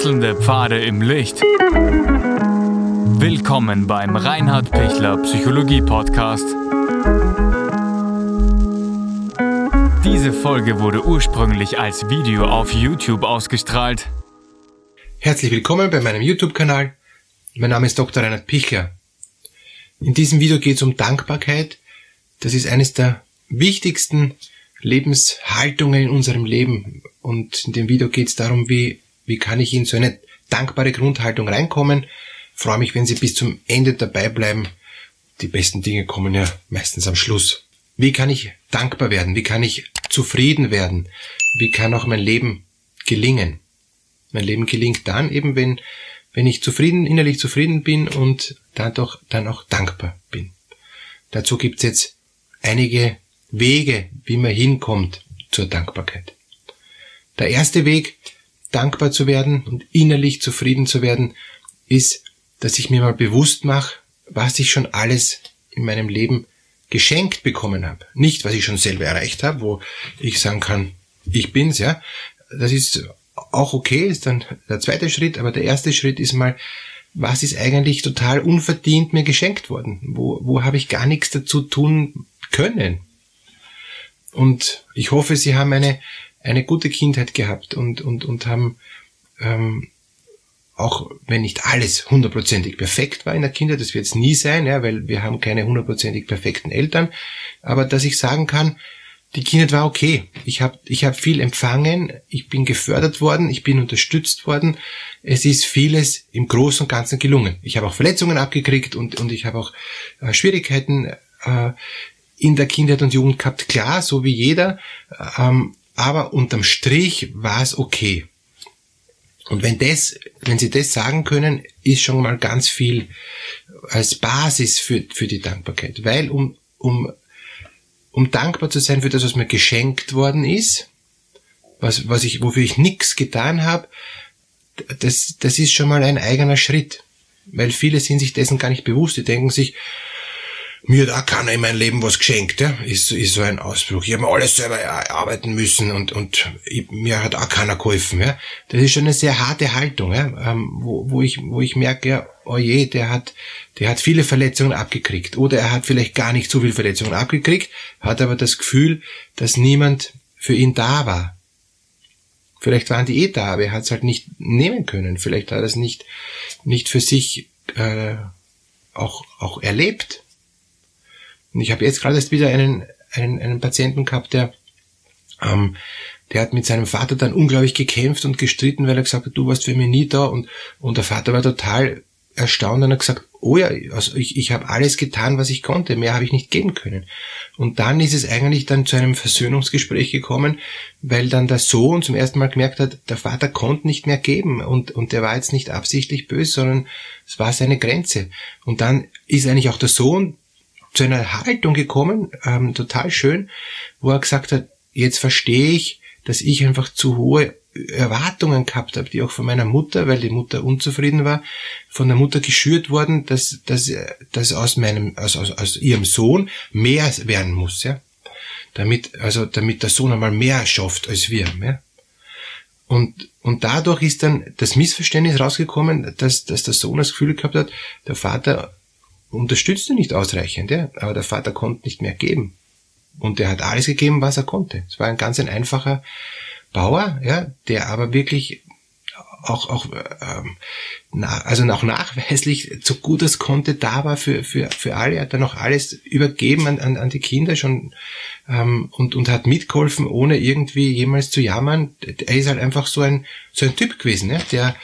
Wechselnde Pfade im Licht. Willkommen beim Reinhard Pichler Psychologie Podcast. Diese Folge wurde ursprünglich als Video auf YouTube ausgestrahlt. Herzlich willkommen bei meinem YouTube-Kanal. Mein Name ist Dr. Reinhard Pichler. In diesem Video geht es um Dankbarkeit. Das ist eines der wichtigsten Lebenshaltungen in unserem Leben. Und in dem Video geht es darum, wie, wie kann ich in so eine dankbare Grundhaltung reinkommen. Freue mich, wenn Sie bis zum Ende dabei bleiben. Die besten Dinge kommen ja meistens am Schluss. Wie kann ich dankbar werden? Wie kann ich zufrieden werden? Wie kann auch mein Leben gelingen? Mein Leben gelingt dann eben, wenn, wenn ich zufrieden, innerlich zufrieden bin und dadurch dann auch dankbar bin. Dazu gibt's jetzt einige Wege, wie man hinkommt zur Dankbarkeit. Der erste Weg, dankbar zu werden und innerlich zufrieden zu werden, ist, dass ich mir mal bewusst mache, was ich schon alles in meinem Leben geschenkt bekommen habe. Nicht, was ich schon selber erreicht habe, wo ich sagen kann, ich bin's, ja. Das ist auch okay, ist dann der zweite Schritt, aber der erste Schritt ist mal, was ist eigentlich total unverdient mir geschenkt worden? Wo, wo habe ich gar nichts dazu tun können? Und ich hoffe, Sie haben eine, eine gute Kindheit gehabt und, und, und haben, ähm, auch wenn nicht alles hundertprozentig perfekt war in der Kindheit, das wird es nie sein, ja, weil wir haben keine hundertprozentig perfekten Eltern, aber dass ich sagen kann, die Kindheit war okay. Ich habe ich hab viel empfangen, ich bin gefördert worden, ich bin unterstützt worden. Es ist vieles im Großen und Ganzen gelungen. Ich habe auch Verletzungen abgekriegt und, und ich habe auch äh, Schwierigkeiten äh, in der Kindheit und Jugend gehabt, klar, so wie jeder, ähm, aber unterm Strich war es okay. Und wenn das, wenn Sie das sagen können, ist schon mal ganz viel als Basis für, für die Dankbarkeit. Weil um, um, um dankbar zu sein für das, was mir geschenkt worden ist, was, was ich, wofür ich nichts getan habe, das, das ist schon mal ein eigener Schritt. Weil viele sind sich dessen gar nicht bewusst. Die denken sich, mir hat auch keiner in meinem Leben was geschenkt, ja? ist, ist so ein Ausbruch. Ich habe mir alles selber erarbeiten müssen und, und ich, mir hat auch keiner geholfen. Ja? Das ist schon eine sehr harte Haltung, ja? Ähm, wo, wo, ich, wo ich merke, ja, oh je, der hat, der hat viele Verletzungen abgekriegt. Oder er hat vielleicht gar nicht so viele Verletzungen abgekriegt, hat aber das Gefühl, dass niemand für ihn da war. Vielleicht waren die eh da, aber er hat es halt nicht nehmen können. Vielleicht hat er es nicht, nicht für sich äh, auch, auch erlebt. Und ich habe jetzt gerade erst wieder einen, einen, einen Patienten gehabt, der, ähm, der hat mit seinem Vater dann unglaublich gekämpft und gestritten, weil er gesagt hat, du warst für mich nie da. Und, und der Vater war total erstaunt und hat gesagt, oh ja, also ich, ich habe alles getan, was ich konnte, mehr habe ich nicht geben können. Und dann ist es eigentlich dann zu einem Versöhnungsgespräch gekommen, weil dann der Sohn zum ersten Mal gemerkt hat, der Vater konnte nicht mehr geben und, und der war jetzt nicht absichtlich böse, sondern es war seine Grenze. Und dann ist eigentlich auch der Sohn zu einer Haltung gekommen, ähm, total schön, wo er gesagt hat, jetzt verstehe ich, dass ich einfach zu hohe Erwartungen gehabt habe, die auch von meiner Mutter, weil die Mutter unzufrieden war, von der Mutter geschürt worden, dass, dass, dass aus meinem, aus, aus, aus ihrem Sohn mehr werden muss, ja. Damit, also, damit der Sohn einmal mehr schafft als wir, ja. Und, und dadurch ist dann das Missverständnis rausgekommen, dass, dass der Sohn das Gefühl gehabt hat, der Vater unterstützte nicht ausreichend, ja, aber der Vater konnte nicht mehr geben. Und er hat alles gegeben, was er konnte. Es war ein ganz ein einfacher Bauer, ja, der aber wirklich auch, auch ähm, na, also auch nachweislich so gut es konnte da war für, für, für alle. Er hat dann auch alles übergeben an, an, an die Kinder schon ähm, und, und hat mitgeholfen, ohne irgendwie jemals zu jammern. Er ist halt einfach so ein, so ein Typ gewesen, ja, der,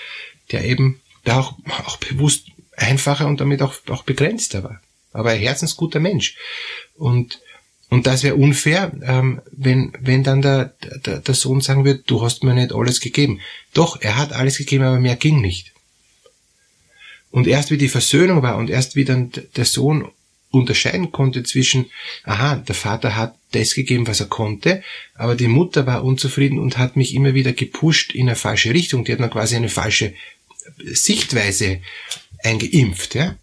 der eben da auch, auch bewusst einfacher und damit auch, auch begrenzter war. Aber ein herzensguter Mensch. Und, und das wäre unfair, ähm, wenn, wenn dann der, der, der Sohn sagen würde, du hast mir nicht alles gegeben. Doch, er hat alles gegeben, aber mehr ging nicht. Und erst wie die Versöhnung war und erst wie dann der Sohn unterscheiden konnte zwischen, aha, der Vater hat das gegeben, was er konnte, aber die Mutter war unzufrieden und hat mich immer wieder gepusht in eine falsche Richtung. Die hat mir quasi eine falsche Sichtweise eingeimpft, ja.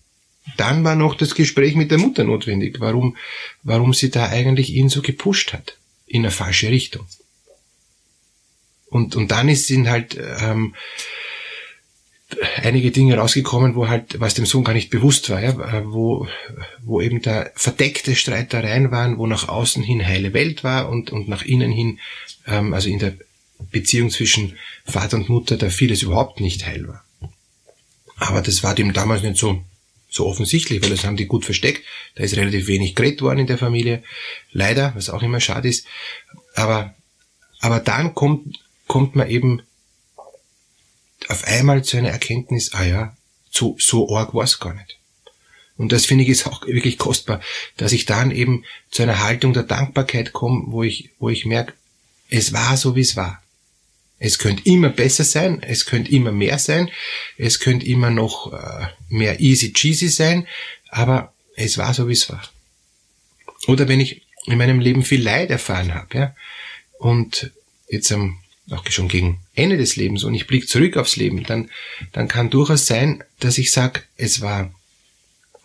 Dann war noch das Gespräch mit der Mutter notwendig, warum, warum sie da eigentlich ihn so gepusht hat. In eine falsche Richtung. Und, und dann ist ihn halt, ähm, einige Dinge rausgekommen, wo halt, was dem Sohn gar nicht bewusst war, ja, wo, wo eben da verdeckte Streitereien waren, wo nach außen hin heile Welt war und, und nach innen hin, ähm, also in der Beziehung zwischen Vater und Mutter, da vieles überhaupt nicht heil war. Aber das war dem damals nicht so, so offensichtlich, weil das haben die gut versteckt. Da ist relativ wenig geredet worden in der Familie. Leider, was auch immer schade ist. Aber, aber dann kommt, kommt man eben auf einmal zu einer Erkenntnis, ah ja, so, so arg war es gar nicht. Und das finde ich ist auch wirklich kostbar, dass ich dann eben zu einer Haltung der Dankbarkeit komme, wo ich, wo ich merke, es war so, wie es war. Es könnte immer besser sein, es könnte immer mehr sein, es könnte immer noch äh, mehr easy cheesy sein, aber es war so, wie es war. Oder wenn ich in meinem Leben viel Leid erfahren habe, ja, und jetzt am auch schon gegen Ende des Lebens und ich blicke zurück aufs Leben, dann, dann kann durchaus sein, dass ich sage, es war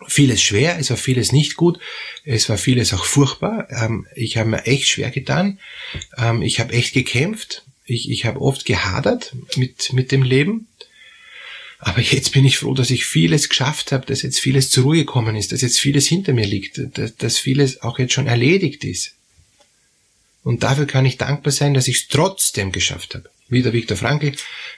vieles schwer, es war vieles nicht gut, es war vieles auch furchtbar. Ähm, ich habe mir echt schwer getan, ähm, ich habe echt gekämpft, ich, ich habe oft gehadert mit, mit dem Leben. Aber jetzt bin ich froh, dass ich vieles geschafft habe, dass jetzt vieles zur Ruhe gekommen ist, dass jetzt vieles hinter mir liegt, dass, dass vieles auch jetzt schon erledigt ist. Und dafür kann ich dankbar sein, dass ich es trotzdem geschafft habe. Wie der Viktor Frankl,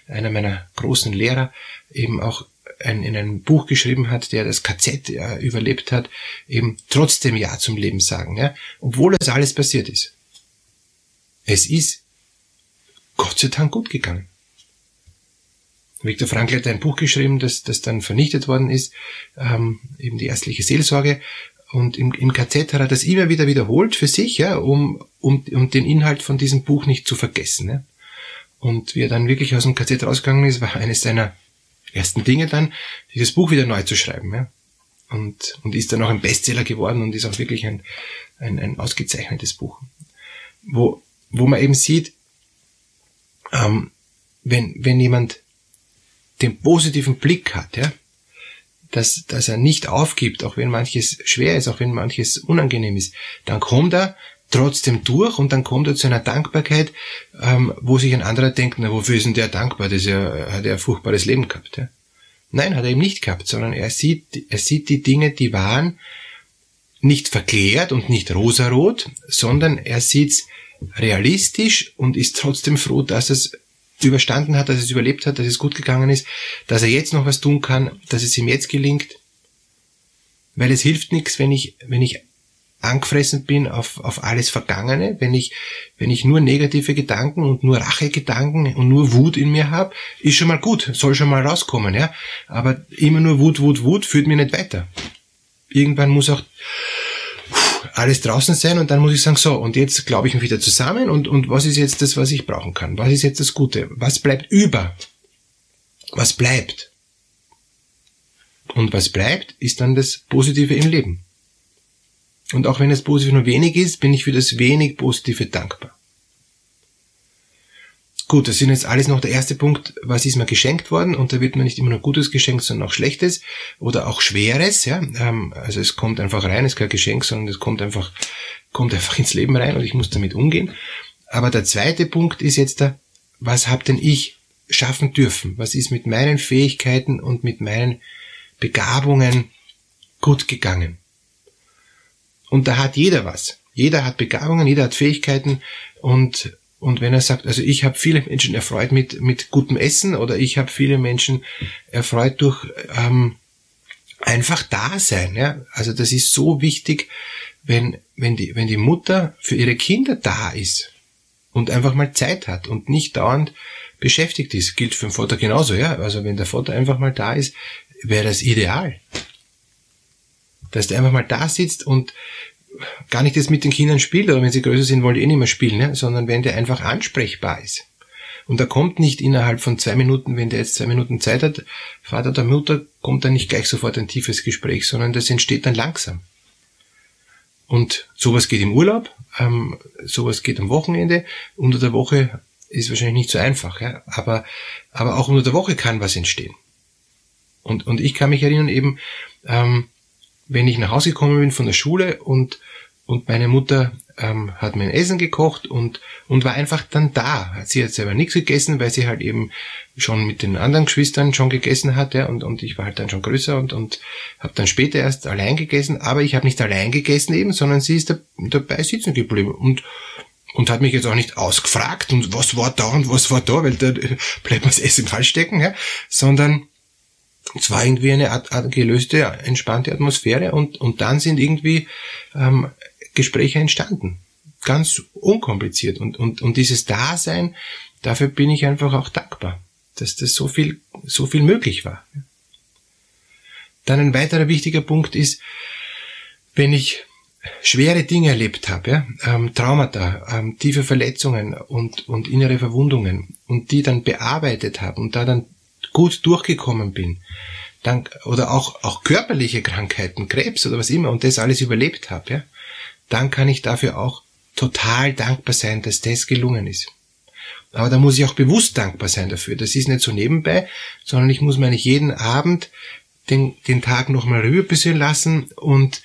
einer meiner großen Lehrer, eben auch ein, in einem Buch geschrieben hat, der das KZ ja, überlebt hat, eben trotzdem Ja zum Leben sagen, ja, obwohl das alles passiert ist. Es ist Gott sei Dank gut gegangen. Viktor Frankl hat ein Buch geschrieben, das, das dann vernichtet worden ist, ähm, eben die ärztliche Seelsorge. Und im, im KZ hat er das immer wieder wiederholt für sich, ja, um, um, um den Inhalt von diesem Buch nicht zu vergessen. Ja. Und wie er dann wirklich aus dem KZ rausgegangen ist, war eines seiner ersten Dinge dann, dieses Buch wieder neu zu schreiben. Ja. Und, und ist dann auch ein Bestseller geworden und ist auch wirklich ein, ein, ein ausgezeichnetes Buch. Wo, wo man eben sieht, ähm, wenn, wenn jemand den positiven Blick hat, ja, dass, dass er nicht aufgibt, auch wenn manches schwer ist, auch wenn manches unangenehm ist, dann kommt er trotzdem durch und dann kommt er zu einer Dankbarkeit, ähm, wo sich ein anderer denkt, na, wofür ist denn der dankbar? Das ja, hat er ein furchtbares Leben gehabt. Ja? Nein, hat er eben nicht gehabt, sondern er sieht, er sieht die Dinge, die waren, nicht verklärt und nicht rosarot, sondern er sieht's realistisch und ist trotzdem froh, dass es überstanden hat, dass es überlebt hat, dass es gut gegangen ist, dass er jetzt noch was tun kann, dass es ihm jetzt gelingt. Weil es hilft nichts, wenn ich, wenn ich angefressen bin auf, auf alles Vergangene, wenn ich, wenn ich nur negative Gedanken und nur Rachegedanken und nur Wut in mir habe, ist schon mal gut, soll schon mal rauskommen, ja. Aber immer nur Wut, Wut, Wut führt mir nicht weiter. Irgendwann muss auch alles draußen sein und dann muss ich sagen, so, und jetzt glaube ich mich wieder zusammen und, und was ist jetzt das, was ich brauchen kann? Was ist jetzt das Gute? Was bleibt über? Was bleibt? Und was bleibt, ist dann das Positive im Leben. Und auch wenn das Positive nur wenig ist, bin ich für das wenig Positive dankbar. Gut, das sind jetzt alles noch der erste Punkt, was ist mir geschenkt worden und da wird mir nicht immer nur Gutes geschenkt, sondern auch Schlechtes oder auch Schweres, ja. Ähm, also es kommt einfach rein, es ist kein Geschenk, sondern es kommt einfach, kommt einfach ins Leben rein und ich muss damit umgehen. Aber der zweite Punkt ist jetzt da, was hab denn ich schaffen dürfen? Was ist mit meinen Fähigkeiten und mit meinen Begabungen gut gegangen? Und da hat jeder was. Jeder hat Begabungen, jeder hat Fähigkeiten und und wenn er sagt, also ich habe viele Menschen erfreut mit, mit gutem Essen oder ich habe viele Menschen erfreut durch ähm, einfach Dasein. Ja? Also das ist so wichtig, wenn, wenn, die, wenn die Mutter für ihre Kinder da ist und einfach mal Zeit hat und nicht dauernd beschäftigt ist. Gilt für den Vater genauso, ja. Also wenn der Vater einfach mal da ist, wäre das ideal. Dass der einfach mal da sitzt und gar nicht jetzt mit den Kindern spielt, oder wenn sie größer sind, wollen die eh nicht mehr spielen, ne? sondern wenn der einfach ansprechbar ist. Und er kommt nicht innerhalb von zwei Minuten, wenn der jetzt zwei Minuten Zeit hat, Vater oder Mutter, kommt dann nicht gleich sofort ein tiefes Gespräch, sondern das entsteht dann langsam. Und sowas geht im Urlaub, ähm, sowas geht am Wochenende, unter der Woche ist wahrscheinlich nicht so einfach, ja? aber, aber auch unter der Woche kann was entstehen. Und, und ich kann mich erinnern eben, ähm, wenn ich nach Hause gekommen bin von der Schule und, und meine Mutter ähm, hat mein Essen gekocht und, und war einfach dann da. Sie hat selber nichts gegessen, weil sie halt eben schon mit den anderen Geschwistern schon gegessen hat, ja, und, und ich war halt dann schon größer und, und habe dann später erst allein gegessen, aber ich habe nicht allein gegessen eben, sondern sie ist da, dabei sitzen geblieben und und hat mich jetzt auch nicht ausgefragt und was war da und was war da, weil da bleibt man das Essen falsch stecken, ja, sondern es war irgendwie eine Art, Art gelöste, entspannte Atmosphäre und, und dann sind irgendwie ähm, Gespräche entstanden. Ganz unkompliziert. Und, und, und dieses Dasein, dafür bin ich einfach auch dankbar, dass das so viel, so viel möglich war. Dann ein weiterer wichtiger Punkt ist, wenn ich schwere Dinge erlebt habe, ja, ähm, Traumata, ähm, tiefe Verletzungen und, und innere Verwundungen und die dann bearbeitet habe und da dann gut durchgekommen bin, dann, oder auch, auch körperliche Krankheiten, Krebs oder was immer und das alles überlebt habe, ja, dann kann ich dafür auch total dankbar sein, dass das gelungen ist. Aber da muss ich auch bewusst dankbar sein dafür. Das ist nicht so nebenbei, sondern ich muss mir eigentlich jeden Abend den, den Tag nochmal rüber bisschen lassen und,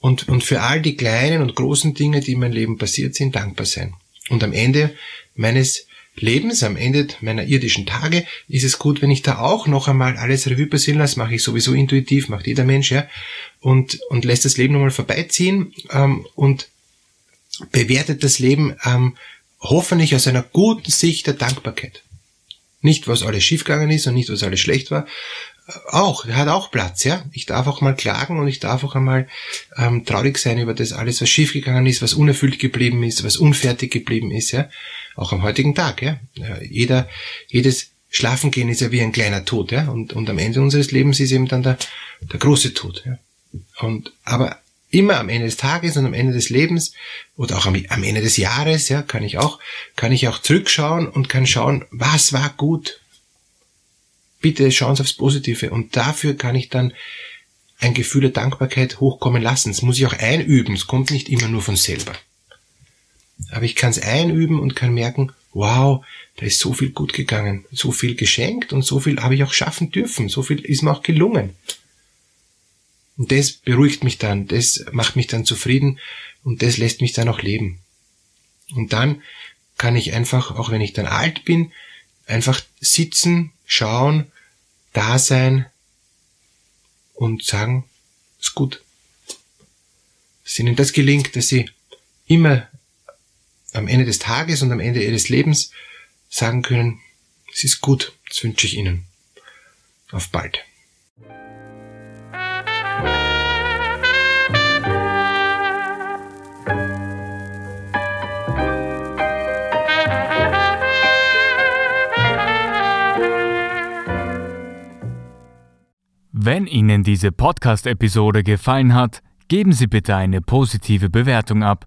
und, und für all die kleinen und großen Dinge, die in meinem Leben passiert sind, dankbar sein. Und am Ende meines Lebens, am Ende meiner irdischen Tage, ist es gut, wenn ich da auch noch einmal alles Revue passieren lasse, mache ich sowieso intuitiv, macht jeder Mensch, ja, und, und lässt das Leben nochmal vorbeiziehen ähm, und bewertet das Leben ähm, hoffentlich aus einer guten Sicht der Dankbarkeit. Nicht, was alles schiefgegangen ist und nicht, was alles schlecht war. Äh, auch, hat auch Platz, ja. Ich darf auch mal klagen und ich darf auch einmal ähm, traurig sein über das alles, was schiefgegangen ist, was unerfüllt geblieben ist, was unfertig geblieben ist, ja auch am heutigen Tag. Ja? Jeder, jedes Schlafengehen ist ja wie ein kleiner Tod, ja, und, und am Ende unseres Lebens ist eben dann der, der große Tod. Ja? Und aber immer am Ende des Tages und am Ende des Lebens oder auch am, am Ende des Jahres, ja, kann ich auch, kann ich auch zurückschauen und kann schauen, was war gut. Bitte schauen Sie aufs Positive und dafür kann ich dann ein Gefühl der Dankbarkeit hochkommen lassen. Das muss ich auch einüben. Es kommt nicht immer nur von selber. Aber ich kann es einüben und kann merken, wow, da ist so viel gut gegangen, so viel geschenkt und so viel habe ich auch schaffen dürfen, so viel ist mir auch gelungen. Und das beruhigt mich dann, das macht mich dann zufrieden und das lässt mich dann auch leben. Und dann kann ich einfach, auch wenn ich dann alt bin, einfach sitzen, schauen, da sein und sagen, ist gut. Dass ihnen das gelingt, dass sie immer am Ende des Tages und am Ende ihres Lebens sagen können, es ist gut, das wünsche ich Ihnen. Auf bald. Wenn Ihnen diese Podcast-Episode gefallen hat, geben Sie bitte eine positive Bewertung ab.